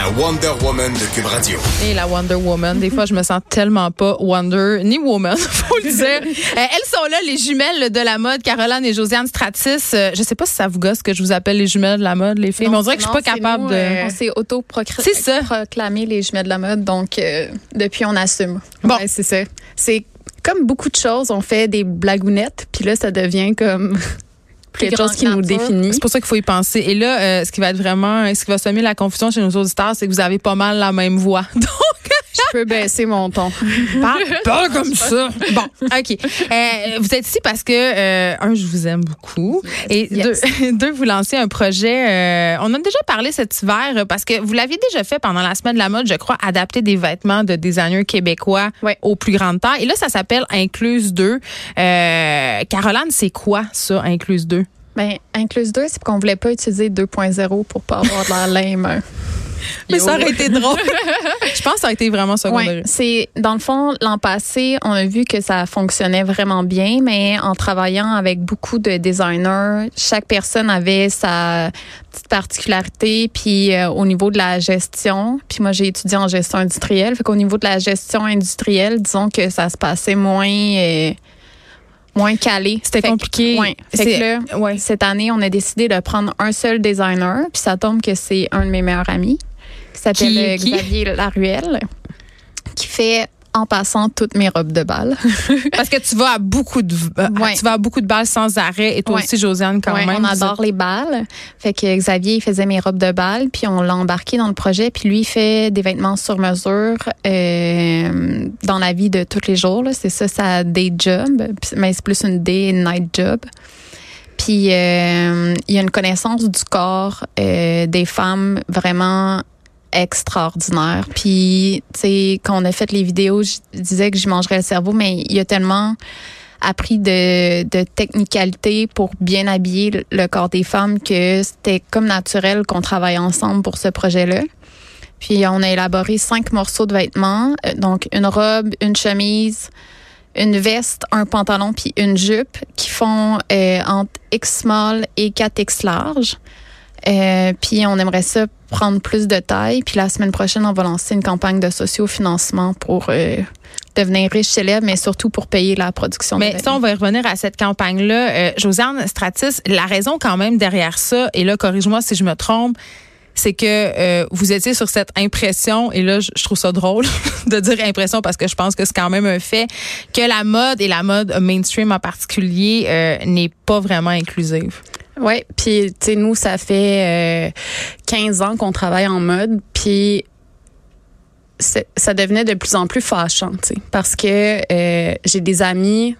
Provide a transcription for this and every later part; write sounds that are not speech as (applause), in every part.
La Wonder Woman de Cube Radio. Et la Wonder Woman. Des fois, je me sens tellement pas Wonder ni Woman, (laughs) faut le dire. (laughs) Euh, elles sont là, les jumelles de la mode, Caroline et Josiane Stratis. Euh, je sais pas si ça vous gosse que je vous appelle les jumelles de la mode, les filles, mais on dirait que je suis pas capable de. Euh, on s'est C'est ça. proclamé les jumelles de la mode, donc euh, depuis, on assume. Bon. Ouais, c'est ça. C'est comme beaucoup de choses, on fait des blagounettes, puis là, ça devient comme quelque chose qui nous définit. C'est pour ça qu'il faut y penser. Et là, euh, ce qui va être vraiment, ce qui va semer la confusion chez nos auditeurs, c'est que vous avez pas mal la même voix. (laughs) Donc, Je peux baisser mon ton. (laughs) parle pas comme ça. Bon, OK. Euh, vous êtes ici parce que, euh, un, je vous aime beaucoup. Et Yes. deux, (laughs) deux, vous lancez un projet. euh, on a déjà parlé cet hiver parce que vous l'aviez déjà fait pendant la semaine de la mode, je crois, adapter des vêtements de designers québécois Ouais. aux plus grandes tailles. Et là, ça s'appelle Incluse 2. Euh, Caroline, c'est quoi ça, Incluse 2? Ben, Incluse 2, c'est qu'on voulait pas utiliser 2.0 pour pas avoir de l'air lame. Mais Yo. ça aurait été drôle. (laughs) je pense que ça a été vraiment secondaire. Ouais, c'est dans le fond l'an passé, on a vu que ça fonctionnait vraiment bien, mais en travaillant avec beaucoup de designers, chaque personne avait sa petite particularité, puis euh, au niveau de la gestion, puis moi j'ai étudié en gestion industrielle, fait qu'au niveau de la gestion industrielle, disons que ça se passait moins euh, moins calé. C'était que- compliqué. Ouais. Fait C'est- que là, ouais. cette année, on a décidé de prendre un seul designer, puis ça tombe que c'est un de mes meilleurs amis, s'appelle Qui- euh, qui? Xavier Laruelle, qui fait en passant toutes mes robes de bal. (laughs) Parce que tu vas à beaucoup de euh, Ouais. tu vas à beaucoup de balles sans arrêt et toi Ouais. aussi Josiane quand Ouais, même. on adore les balles. Fait que Xavier il faisait mes robes de bal, puis on l'a embarqué dans le projet, puis lui il fait des vêtements sur mesure euh, dans la vie de tous les jours. C'est ça sa day job, mais c'est plus une day and night job. Puis euh, il y a une connaissance du corps euh, des femmes vraiment extraordinaire. Puis, tu sais, quand on a fait les vidéos, je disais que je mangerais le cerveau, mais il y a tellement appris de, de technicalité pour bien habiller le- le corps des femmes que c'était comme naturel qu'on travaille ensemble pour ce projet-là. Puis on a élaboré cinq morceaux de vêtements, euh, donc une robe, une chemise, une veste, un pantalon puis une jupe qui font euh, entre X small et 4X large. Euh, puis on aimerait ça prendre plus de taille. Puis la semaine prochaine, on va lancer une campagne de socio-financement pour euh, devenir riche célèbre, mais surtout pour payer la production. Mais ça, on va y revenir à cette campagne-là. Euh, Josiane Stratis, la raison quand même derrière ça, et là, corrige-moi si je me trompe, c'est que euh, vous étiez sur cette impression, et là, je, trouve ça drôle (laughs) de dire impression parce que je pense que c'est quand même un fait, que la mode et la mode mainstream en particulier euh, n'est pas vraiment inclusive. Oui, puis tu sais, nous, ça fait euh, 15 ans qu'on travaille en mode, puis ça devenait de plus en plus fâchant, tu sais, parce que euh, j'ai des amis,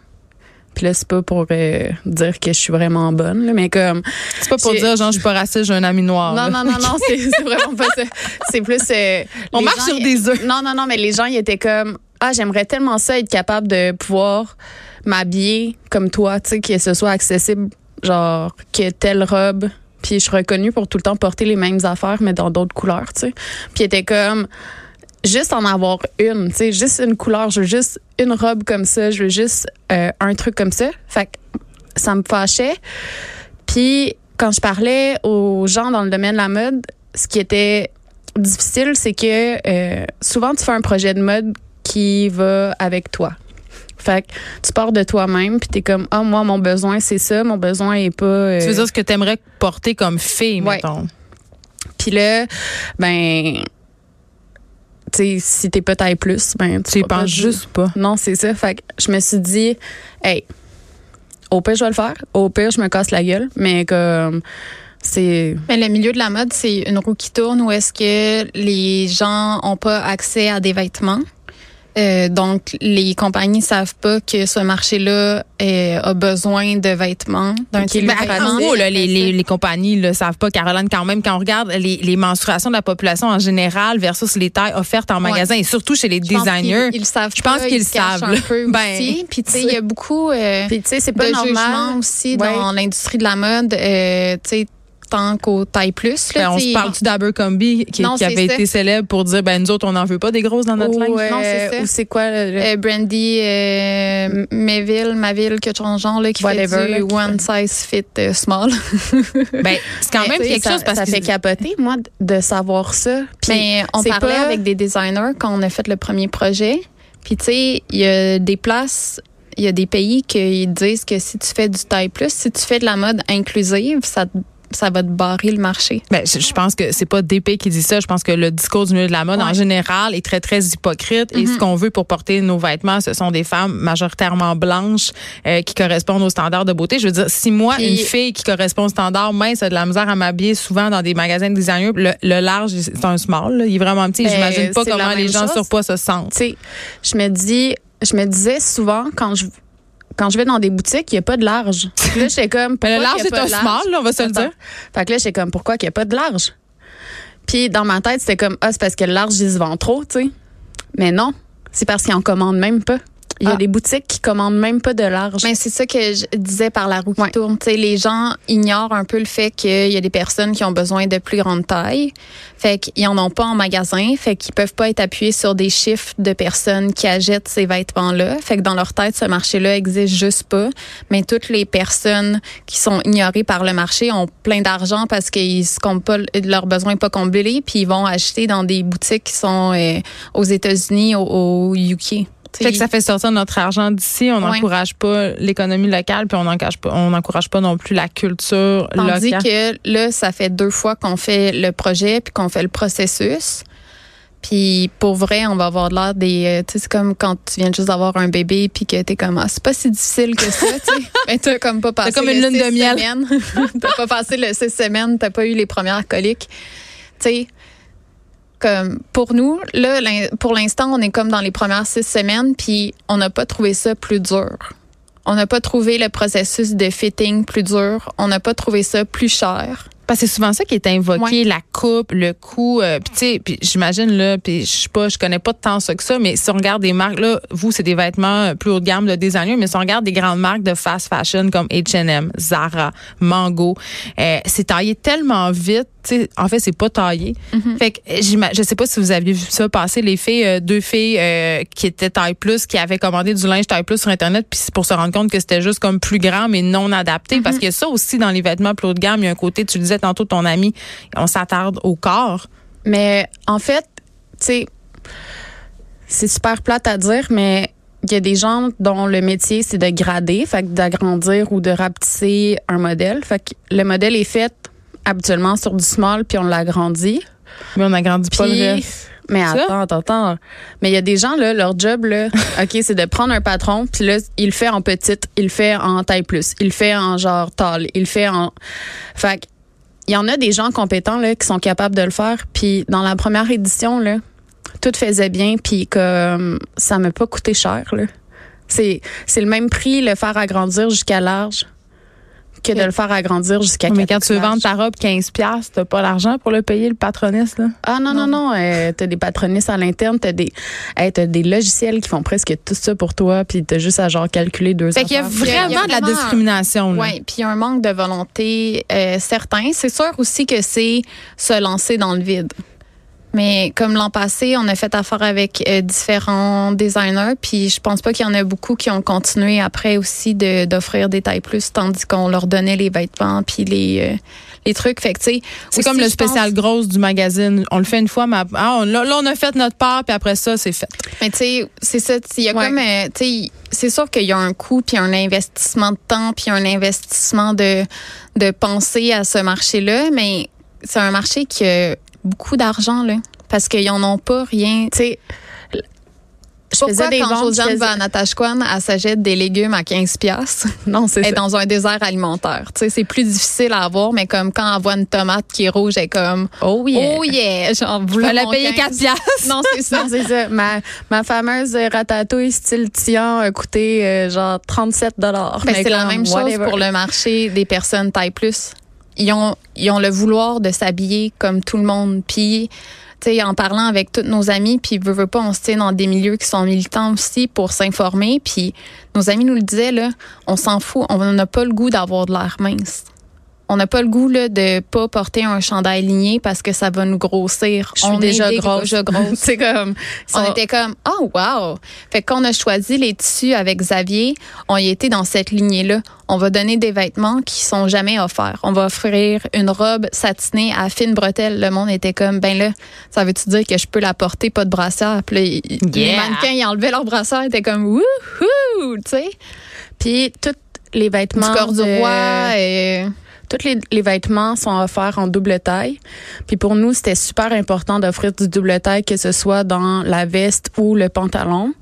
puis là, c'est pas pour euh, dire que je suis vraiment bonne, là, mais comme... C'est pas pour dire, genre, je suis pas raciste, j'ai un ami noir. Non, là. non, non, non, (laughs) c'est vraiment pas ça. C'est plus... euh, On marche gens, sur des œufs. Non, non, non, mais les gens, ils étaient comme... Ah, j'aimerais tellement ça, être capable de pouvoir m'habiller comme toi, tu sais, que ce soit accessible, genre, que telle robe. Puis je suis reconnue pour tout le temps porter les mêmes affaires, mais dans d'autres couleurs, tu sais. Puis était comme... Juste en avoir une, tu sais, juste une couleur, je veux juste une robe comme ça, je veux juste euh, un truc comme ça. Fait que ça me fâchait. Puis quand je parlais aux gens dans le domaine de la mode, ce qui était difficile, c'est que euh, souvent tu fais un projet de mode qui va avec toi. Fait que tu pars de toi-même puis t'es comme ah moi mon besoin c'est ça, mon besoin est pas euh, Tu veux dire ce que tu aimerais porter comme fille, Ouais. mettons? puis là ben tu sais si t'es taille plus ben Tu y penses juste pas. non, c'est ça. Fait que je me suis dit, hey, au pire, je vais le faire. Au pire, je me casse la gueule. Mais comme, c'est. Mais le milieu de la mode, c'est une roue qui tourne où est-ce que les gens ont pas accès à des vêtements. Euh, donc, les compagnies savent pas que ce marché-là euh, a besoin de vêtements d'un Ben, type en gros, là, les, les, les compagnies ne savent pas, Caroline, quand même, quand on regarde les, les menstruations de la population en général versus les tailles offertes en Ouais. magasin et surtout chez les Je designers. qu'ils- Ils, le savent Je pense qu'ils savent, un là. peu (laughs) Ben, aussi. Puis, tu sais, il y a beaucoup euh, Puis, de pas jugement normal. aussi Ouais. dans l'industrie de la mode. euh, tu sais, tant qu'au taille plus. Là, Ben, on se parle-tu d'Abercrombie qui, Non, qui avait ça. été célèbre pour dire, ben, nous autres, on n'en veut pas des grosses dans notre Ou, linge? euh, Non, c'est ça. ou c'est quoi le- Euh, Brandy euh, Mayville, Maville, chose en genre, là, qui Whatever, fait du là. one size fit euh, small. (laughs) Ben, c'est quand même quelque ça, chose parce ça que fait capoter, moi, de savoir ça. Puis, Mais on parlait pas- avec des designers quand on a fait le premier projet. Puis tu sais, il y a des places, il y a des pays qui disent que si tu fais du taille plus, si tu fais de la mode inclusive, ça te- ça va te barrer le marché. Ben, je, je pense que c'est pas DP qui dit ça. Je pense que le discours du milieu de la mode, Ouais. en général, est très, très hypocrite. Et Mhm. ce qu'on veut pour porter nos vêtements, ce sont des femmes majoritairement blanches euh, qui correspondent aux standards de beauté. Je veux dire, si moi, Puis- une fille qui correspond aux standards mince a de la misère à m'habiller souvent dans des magasins de designer, le, le large, c'est un small. là. Il est vraiment petit. Ben, J'imagine pas comment les gens chose. surpoids se sentent. tu sais, je me dis, je me disais souvent quand je quand je vais dans des boutiques, il n'y a pas de large. Puis là, j'étais comme. Ben, le large, c'est un small, là, on va se le dire. Fait que là, j'étais comme, pourquoi qu'il n'y a pas de large? Puis dans ma tête, c'était comme, ah, c'est parce que le large, ils se vendent trop, tu sais. Mais non, c'est parce qu'ils en commandent même pas. Il y a Ah. des boutiques qui commandent même pas de large. Mais c'est ça que je disais par la roue qui Ouais. tourne. Tu sais, les gens ignorent un peu le fait qu'il y a des personnes qui ont besoin de plus grande taille. Fait qu'ils en ont pas en magasin. Fait qu'ils peuvent pas être appuyés sur des chiffres de personnes qui achètent ces vêtements-là. Fait que dans leur tête, ce marché-là existe juste pas. Mais toutes les personnes qui sont ignorées par le marché ont plein d'argent parce qu'ils se comptent pas, leurs besoins pas comblés. Puis ils vont acheter dans des boutiques qui sont euh, aux États-Unis, au, au UK. Fait que ça fait sortir notre argent d'ici. On Ouais. n'encourage pas l'économie locale, puis on n'encourage pas, on n'encourage pas non plus la culture Tandis locale. que là, ça fait deux fois qu'on fait le projet puis qu'on fait le processus. Puis pour vrai, on va avoir de l'air des. euh, Tu sais, c'est comme quand tu viens juste d'avoir un bébé puis que t'es comme, ah, c'est pas si difficile que ça, tu sais. (laughs) Mais t'as comme pas passé. comme le une lune de miel. (laughs) t'as pas passé le six semaines, t'as pas eu les premières coliques. Tu sais, comme pour nous, là, pour l'instant, on est comme dans les premières six semaines puis on n'a pas trouvé ça plus dur. On n'a pas trouvé le processus de fitting plus dur. On n'a pas trouvé ça plus cher. Parce que c'est souvent ça qui est invoqué, la coupe, le coût. euh, puis tu sais, puis j'imagine là, puis je sais pas, je connais pas tant ça que ça, mais si on regarde des marques là, vous c'est des vêtements euh, plus haut de gamme de designers, mais si on regarde des grandes marques de fast fashion comme H&M, Zara, Mango, euh, c'est taillé tellement vite. En fait, c'est pas taillé. Fait que j'ima- je sais pas si vous aviez vu ça passer, les filles, euh, deux filles euh, qui étaient taille plus, qui avaient commandé du linge taille plus sur Internet, puis c'est pour se rendre compte que c'était juste comme plus grand, mais non adapté. Parce que ça aussi, dans les vêtements plus haut de gamme, il y a un côté, tu le disais tantôt, ton ami, on s'attarde au corps. Mais en fait, tu sais, c'est super plate à dire, mais il y a des gens dont le métier, c'est de grader, fait d'agrandir ou de rapetisser un modèle. Fait que le modèle est fait habituellement sur du small, puis on l'agrandit. Mais on n'agrandit pas le reste. mais attends, attends, attends. Mais il y a des gens, là, leur job, là, (laughs) OK, c'est de prendre un patron, puis là, il le fait en petite, il le fait en taille plus, il le fait en genre tall, il le fait en. Fait il y en a des gens compétents, là, qui sont capables de le faire. Puis dans la première édition, là, tout faisait bien, puis comme ça m'a pas coûté cher, là. C'est, c'est le même prix, le faire agrandir jusqu'à large, que de le faire agrandir jusqu'à Mais quand tu veux vendre ta robe 15 pièces, t'as pas l'argent pour le payer, le patroniste, là? Ah non, non, non. euh, t'as des patronistes à l'interne, t'as des, hey, t'as des logiciels qui font presque tout ça pour toi, puis t'as juste à genre calculer deux Fait qu'il y a vraiment, de la discrimination, là. Oui, puis il y a un manque de volonté euh, certain. C'est sûr aussi que c'est se lancer dans le vide. Mais comme l'an passé, on a fait affaire avec euh, différents designers, puis je pense pas qu'il y en a beaucoup qui ont continué après aussi de- d'offrir des tailles plus, tandis qu'on leur donnait les vêtements puis les euh, les trucs. Fait C'est comme le je pense- spécial grosse du magazine. On le fait une fois, mais ah, on- là, là, on a fait notre part, puis après ça, c'est fait. Mais tu sais, c'est ça. Il y a Ouais. comme, euh, tu sais, c'est sûr qu'il y a un coût, puis un investissement de temps, puis un investissement de de penser à ce marché-là, mais c'est un marché qui a beaucoup d'argent là, parce qu'ils en ont pas rien. Tu sais, je Pourquoi faisais des quand ventes, Josiane faisais- va à Natashquan, elle s'achète des légumes à 15 pièces (laughs) Non, c'est ça. dans un désert alimentaire. Tu sais, c'est plus difficile à avoir, mais comme quand elle voit une tomate qui est rouge, elle est comme Oh yeah. Oh yeah! Genre, vous Elle a payé 4 piastres. Non, c'est ça. (laughs) C'est ça. Ma, ma fameuse ratatouille style Tian a coûté euh, genre 37 dollars. Mais c'est la même chose pour le marché des personnes taille plus. Ils ont, ils ont le vouloir de s'habiller comme tout le monde. Puis, tu sais, en parlant avec tous nos amis, puis veut, veut pas, on se tient dans des milieux qui sont militants aussi pour s'informer. Puis, nos amis nous le disaient, là, on s'en fout. On n'a pas le goût d'avoir de l'air mince. On n'a pas le goût là, de pas porter un chandail ligné parce que ça va nous grossir. Je suis on déjà grosse. déjà grosse. (laughs) c'est comme. On sont- était comme, oh wow! Fait que quand on a choisi les tissus avec Xavier, on y était dans cette lignée-là. On va donner des vêtements qui sont jamais offerts. On va offrir une robe satinée à fine bretelle. Le monde était comme, ben là, ça veut-tu dire que je peux la porter, pas de brassière? Puis là, les mannequins, ils enlevaient leur brassière, étaient comme, wouhou! Tu sais? Puis tous les Du vêtements. corps du roi. Et... Tous les, les vêtements sont offerts en double taille. Puis pour nous, c'était super important d'offrir du double taille, que ce soit dans la veste ou le pantalon.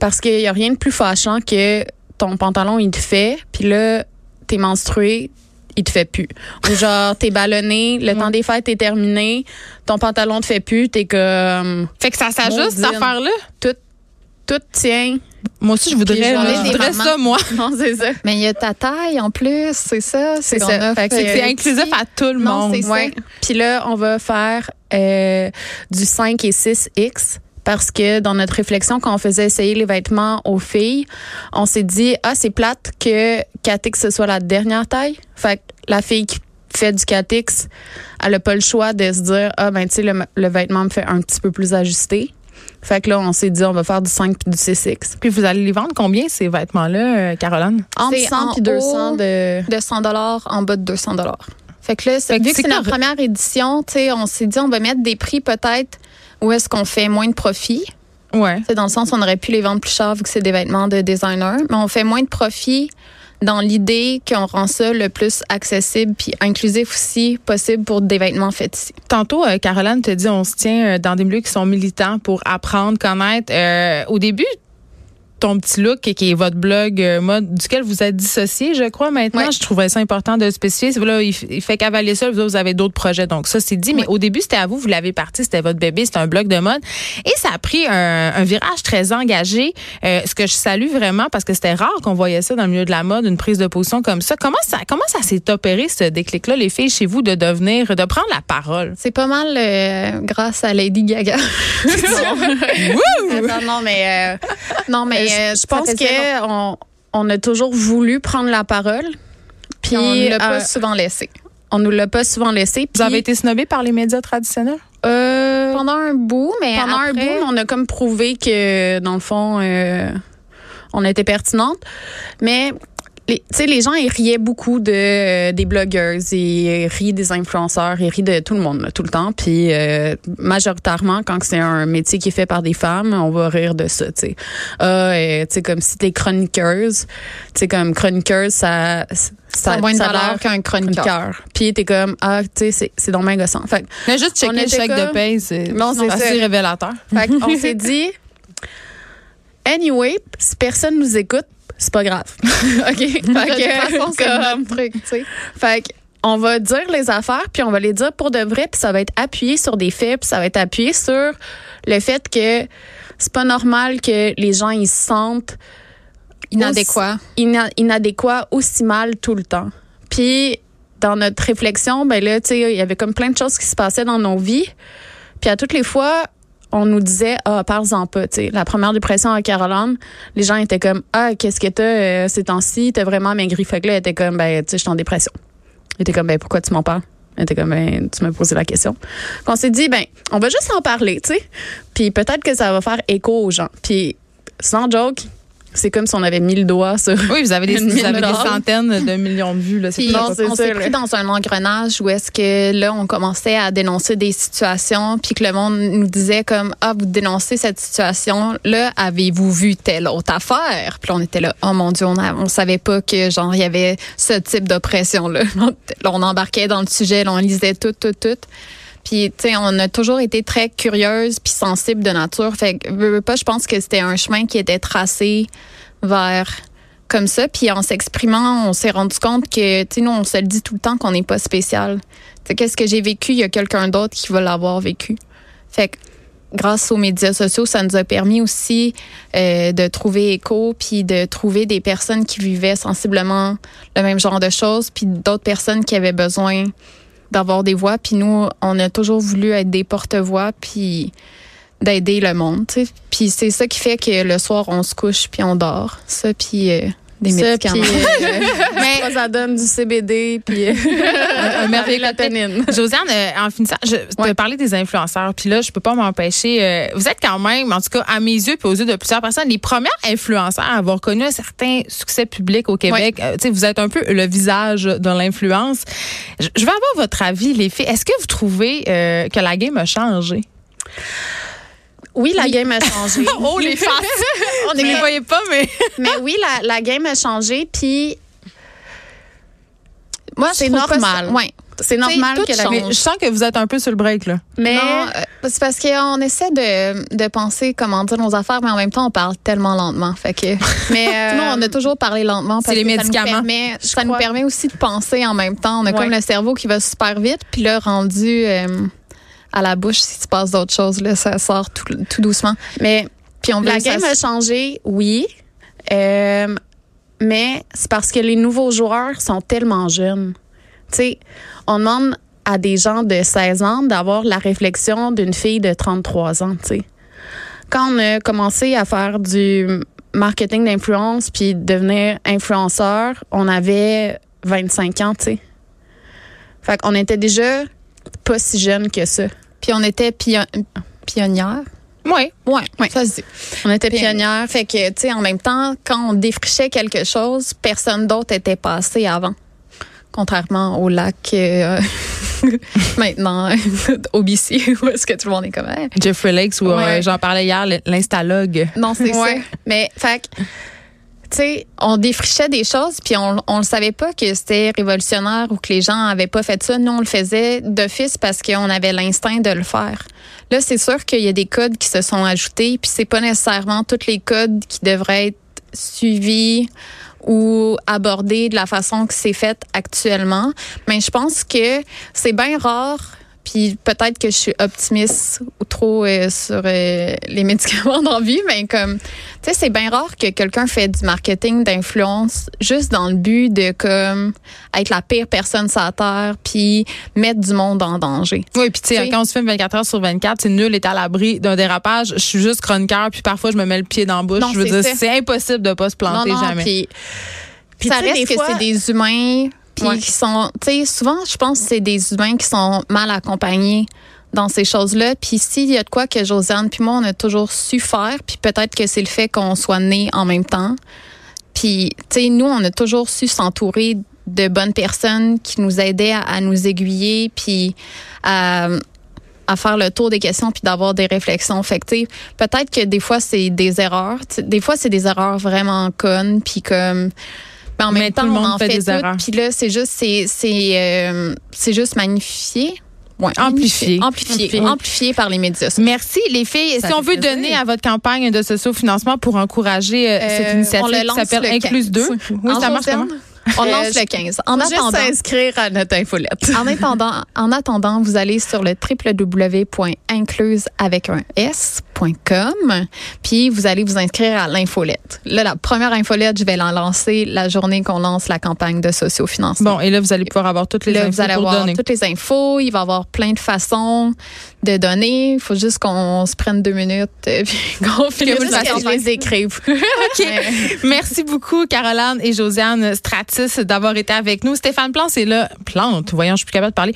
Parce qu'il y a rien de plus fâchant que ton pantalon, il te fait, puis là, t'es menstrué, il te fait plus. Ou genre, t'es ballonné, le temps des fêtes est terminé, ton pantalon te fait plus, t'es comme... Fait que ça s'ajuste, cette affaire-là? Tout, tout tient. Moi aussi, je voudrais, je voudrais ça, moi. Non, c'est ça. Mais il y a ta taille en plus, c'est ça? C'est ça. euh, c'est des inclusif à tout le Non, monde. c'est ça. Ouais. Puis là, on va faire euh, du 5 et 6X parce que dans notre réflexion, quand on faisait essayer les vêtements aux filles, on s'est dit, ah, c'est plate que 4X, ce soit la dernière taille. Fait que la fille qui fait du 4X, elle a pas le choix de se dire, ah, ben, tu sais, le, le vêtement me fait un petit peu plus ajusté. Fait que là, on s'est dit, on va faire du 5 puis du 6X. Puis vous allez les vendre combien, ces vêtements-là, euh, Caroline? Entre C'est 100 en puis 200 haut de... de 100 dollars en bas de 200 dollars. Fait que là, c'est- Fait que vu que c'est notre première édition, tu sais, on s'est dit on va mettre des prix peut-être où est-ce qu'on fait moins de profit. Ouais. C'est dans le sens où on aurait pu les vendre plus cher vu que c'est des vêtements de designer, mais on fait moins de profit dans l'idée qu'on rend ça le plus accessible puis inclusif aussi possible pour des vêtements faits ici. Tantôt, euh, Caroline te dit on se tient euh, dans des milieux qui sont militants pour apprendre, connaître. Euh, au début, ton petit look qui qui est votre blog euh, mode duquel vous êtes dissocié, je crois maintenant. Ouais. Je trouverais ça important de le spécifier. Là, il, fait cavaler ça, vous, autres, vous avez d'autres projets. Donc ça, c'est dit. Mais au début, c'était à vous, vous l'avez parti, c'était votre bébé, c'était un blog de mode. Et ça a pris un, un virage très engagé, euh, ce que je salue vraiment parce que c'était rare qu'on voyait ça dans le milieu de la mode, une prise de position comme ça. Comment ça, comment ça s'est opéré, ce déclic-là, les filles, chez vous, de devenir, de prendre la parole? C'est pas mal euh, grâce à Lady Gaga. (laughs) (laughs) Attends, non, mais... non, Mais euh, je pense qu'on on a toujours voulu prendre la parole. Puis on l'a pas euh, souvent laissé. on nous l'a pas souvent laissé. Vous avez été snobé par les médias traditionnels? euh, Pendant un bout, mais pendant un après- bout, on a comme prouvé que dans le fond, euh, on était pertinente. Mais les, les gens ils riaient beaucoup de euh, des blogueuses, ils rient des influenceurs, ils rient de tout le monde tout le temps. Puis euh, majoritairement, quand c'est un métier qui est fait par des femmes, on va rire de ça. Tu sais, ah, euh, tu sais comme si t'es chroniqueuse, tu sais comme chroniqueuse, ça ça a moins de valeur qu'un chroniqueur. Puis t'es comme ah, tu sais c'est bien gossant. Fait Mais juste On checker le chèque comme- de paye, c'est assez révélateur. Fait qu'on (laughs) s'est dit, anyway, si personne nous écoute, c'est pas grave. (laughs) OK? Fait De toute que, façon, c'est comme- truc, tu sais. fait que, on va dire les affaires, puis on va les dire pour de vrai, puis ça va être appuyé sur des faits, puis ça va être appuyé sur le fait que c'est pas normal que les gens ils se sentent Inadéquat. aussi- ina- inadéquats aussi mal tout le temps. Puis dans notre réflexion, ben là, tu sais, il y avait comme plein de choses qui se passaient dans nos vies. Puis à toutes les fois, on nous disait ah parle-en pas, tu sais. La première dépression à Caroline, les gens étaient comme ah qu'est-ce que t'as euh, ces temps-ci, t'as vraiment maigri. Fait que là, elle était comme ben tu sais, je suis en dépression. Elle était comme ben pourquoi tu m'en parles? Elle était comme ben tu m'as posé la question. Puis on s'est dit ben on va juste en parler, tu sais. Puis peut-être que ça va faire écho aux gens. Puis sans joke, c'est comme si on avait mis le doigt sur Oui, vous avez des, vous avez des centaines de millions de vues. Là. C'est Puis on, on s'est pris dans un engrenage où est-ce que là, on commençait à dénoncer des situations, puis que le monde nous disait comme, ah, vous dénoncez cette situation, là, avez-vous vu telle autre affaire? Puis là, on était là, oh mon Dieu, on, a- on savait pas que, genre, il y avait ce type d'oppression-là. Là, (laughs) on embarquait dans le sujet, là, on lisait tout, tout, tout. Puis, tu sais, on a toujours été très curieuse puis sensible de nature. Fait que, veux, pas, je pense que c'était un chemin qui était tracé vers comme ça. Puis en s'exprimant, on s'est rendu compte que, tu sais, nous, on se le dit tout le temps qu'on n'est pas spécial. Tu qu'est-ce que j'ai vécu, il y a quelqu'un d'autre qui va l'avoir vécu. Fait que, grâce aux médias sociaux, ça nous a permis aussi euh, de trouver écho, puis de trouver des personnes qui vivaient sensiblement le même genre de choses, puis d'autres personnes qui avaient besoin d'avoir des voix. Puis nous, on a toujours voulu être des porte-voix, puis d'aider le monde. Puis c'est ça qui fait que le soir, on se couche, puis on dort. Ça, puis euh, des Ça, médicaments. puis, euh, (laughs) mais ça donne du CBD puis euh, un merveilleux. (laughs) Josiane, euh, en finissant, je te Ouais. parlais des influenceurs, puis là, je peux pas m'empêcher. euh, vous êtes quand même, en tout cas, à mes yeux, puis aux yeux de plusieurs personnes, les premières influenceurs à avoir connu un certain succès public au Québec. Euh, tu sais, vous êtes un peu le visage de l'influence. Je je veux avoir votre avis, les filles. Est-ce que vous trouvez euh, que la game a changé? Oui, la game a changé. (laughs) Oh, les faces! (laughs) On ne les voyait pas, mais... (laughs) Mais oui, la, la game a changé, puis Moi, c'est je trouve pas normal. ça- ouais. c'est normal que la change. mais je sens que vous êtes un peu sur le break, là. Mais Non, euh, c'est parce qu'on essaie de, de penser comment dire nos affaires, mais en même temps, on parle tellement lentement. Fait que, mais euh, nous, on a toujours parlé lentement parce C'est les que ça nous médicaments. permet, ça nous permet aussi de penser en même temps. On a Ouais. comme le cerveau qui va super vite, puis là, rendu euh, à la bouche, si tu passes d'autres choses, là, ça sort tout, tout doucement. mais Puis on veut la ça game a changé, oui. Euh, mais c'est parce que les nouveaux joueurs sont tellement jeunes. Tu sais, on demande à des gens de 16 ans d'avoir la réflexion d'une fille de 33 ans, tu sais. Quand on a commencé à faire du marketing d'influence puis devenir influenceur, on avait 25 ans, tu sais. Fait qu'on était déjà pas si jeunes que ça. Puis on était pion- pionnières. Oui. Ouais, ça se dit. On était pionnières. Fait que, tu sais, en même temps, quand on défrichait quelque chose, personne d'autre était passé avant. Contrairement au lac euh, (laughs) maintenant (laughs) au BC, où est-ce que tout le monde est comme Hey. Jeffrey Lakes, où Ouais. euh, j'en parlais hier, l'instalogue. Non, c'est Ouais. ça. Mais, fait que, tu sais, on défrichait des choses, puis on, on le savait pas que c'était révolutionnaire ou que les gens avaient pas fait ça. Nous, on le faisait d'office parce qu'on avait l'instinct de le faire. Là, c'est sûr qu'il y a des codes qui se sont ajoutés, puis c'est pas nécessairement tous les codes qui devraient être suivis ou abordés de la façon que c'est fait actuellement. Mais je pense que c'est bien rare. Puis peut-être que je suis optimiste ou trop euh, sur euh, les (laughs) médicaments dans la vie, mais comme, tu sais, c'est bien rare que quelqu'un fait du marketing d'influence juste dans le but de comme être la pire personne sur la terre, puis mettre du monde en danger. Oui, puis tu sais, quand on se filme 24 heures sur 24, c'est nul est à l'abri d'un dérapage. Je suis juste chroniqueur, puis parfois je me mets le pied dans la bouche. Non, je veux c'est dire, c'est impossible de pas se planter non, non, jamais. Puis, ça reste que c'est des humains, puis Ouais. qui sont, tu sais, souvent, je pense que c'est des humains qui sont mal accompagnés dans ces choses-là. Puis s'il y a de quoi que Josiane puis moi, on a toujours su faire, puis peut-être que c'est le fait qu'on soit nés en même temps. Puis, tu sais, nous, on a toujours su s'entourer de bonnes personnes qui nous aidaient à, à nous aiguiller, puis à, à faire le tour des questions, puis d'avoir des réflexions. Fait que, peut-être que des fois, c'est des erreurs. Des fois, c'est des erreurs vraiment connes, puis comme... Mais en Mais même tout temps, le on monde en fait fait, des tout, erreurs. Puis là, c'est juste, c'est, c'est, euh, c'est juste magnifié. Ouais, Amplifié. Amplifié. Amplifié. Amplifié par les médias. Merci les filles. Ça si on veut plaisir. donner à votre campagne de sociofinancement pour encourager euh, cette Euh, initiative on le qui s'appelle le Inclus 2. 15. Oui, En ça marche comment? On Euh, lance le 15. En Faut juste attendant, s'inscrire à notre infolette. en attendant, en attendant, vous allez sur le www.incluse avec un s.com, puis vous allez vous inscrire à l'infolette. Là, la première infolette, je vais la lancer la journée qu'on lance la campagne de sociofinancement. Bon, et là, vous allez pouvoir avoir toutes les Là, infos vous allez pour avoir donner. toutes les infos. Il va y avoir plein de façons de donner. Il faut juste qu'on se prenne deux minutes euh, puis (laughs) qu'on Juste la que je campagne. les (laughs) écrive. OK. Merci beaucoup, Caroline et Josiane Stratis, d'avoir été avec nous. Stéphane Plante, c'est là. Plante, voyons, je suis plus capable de parler.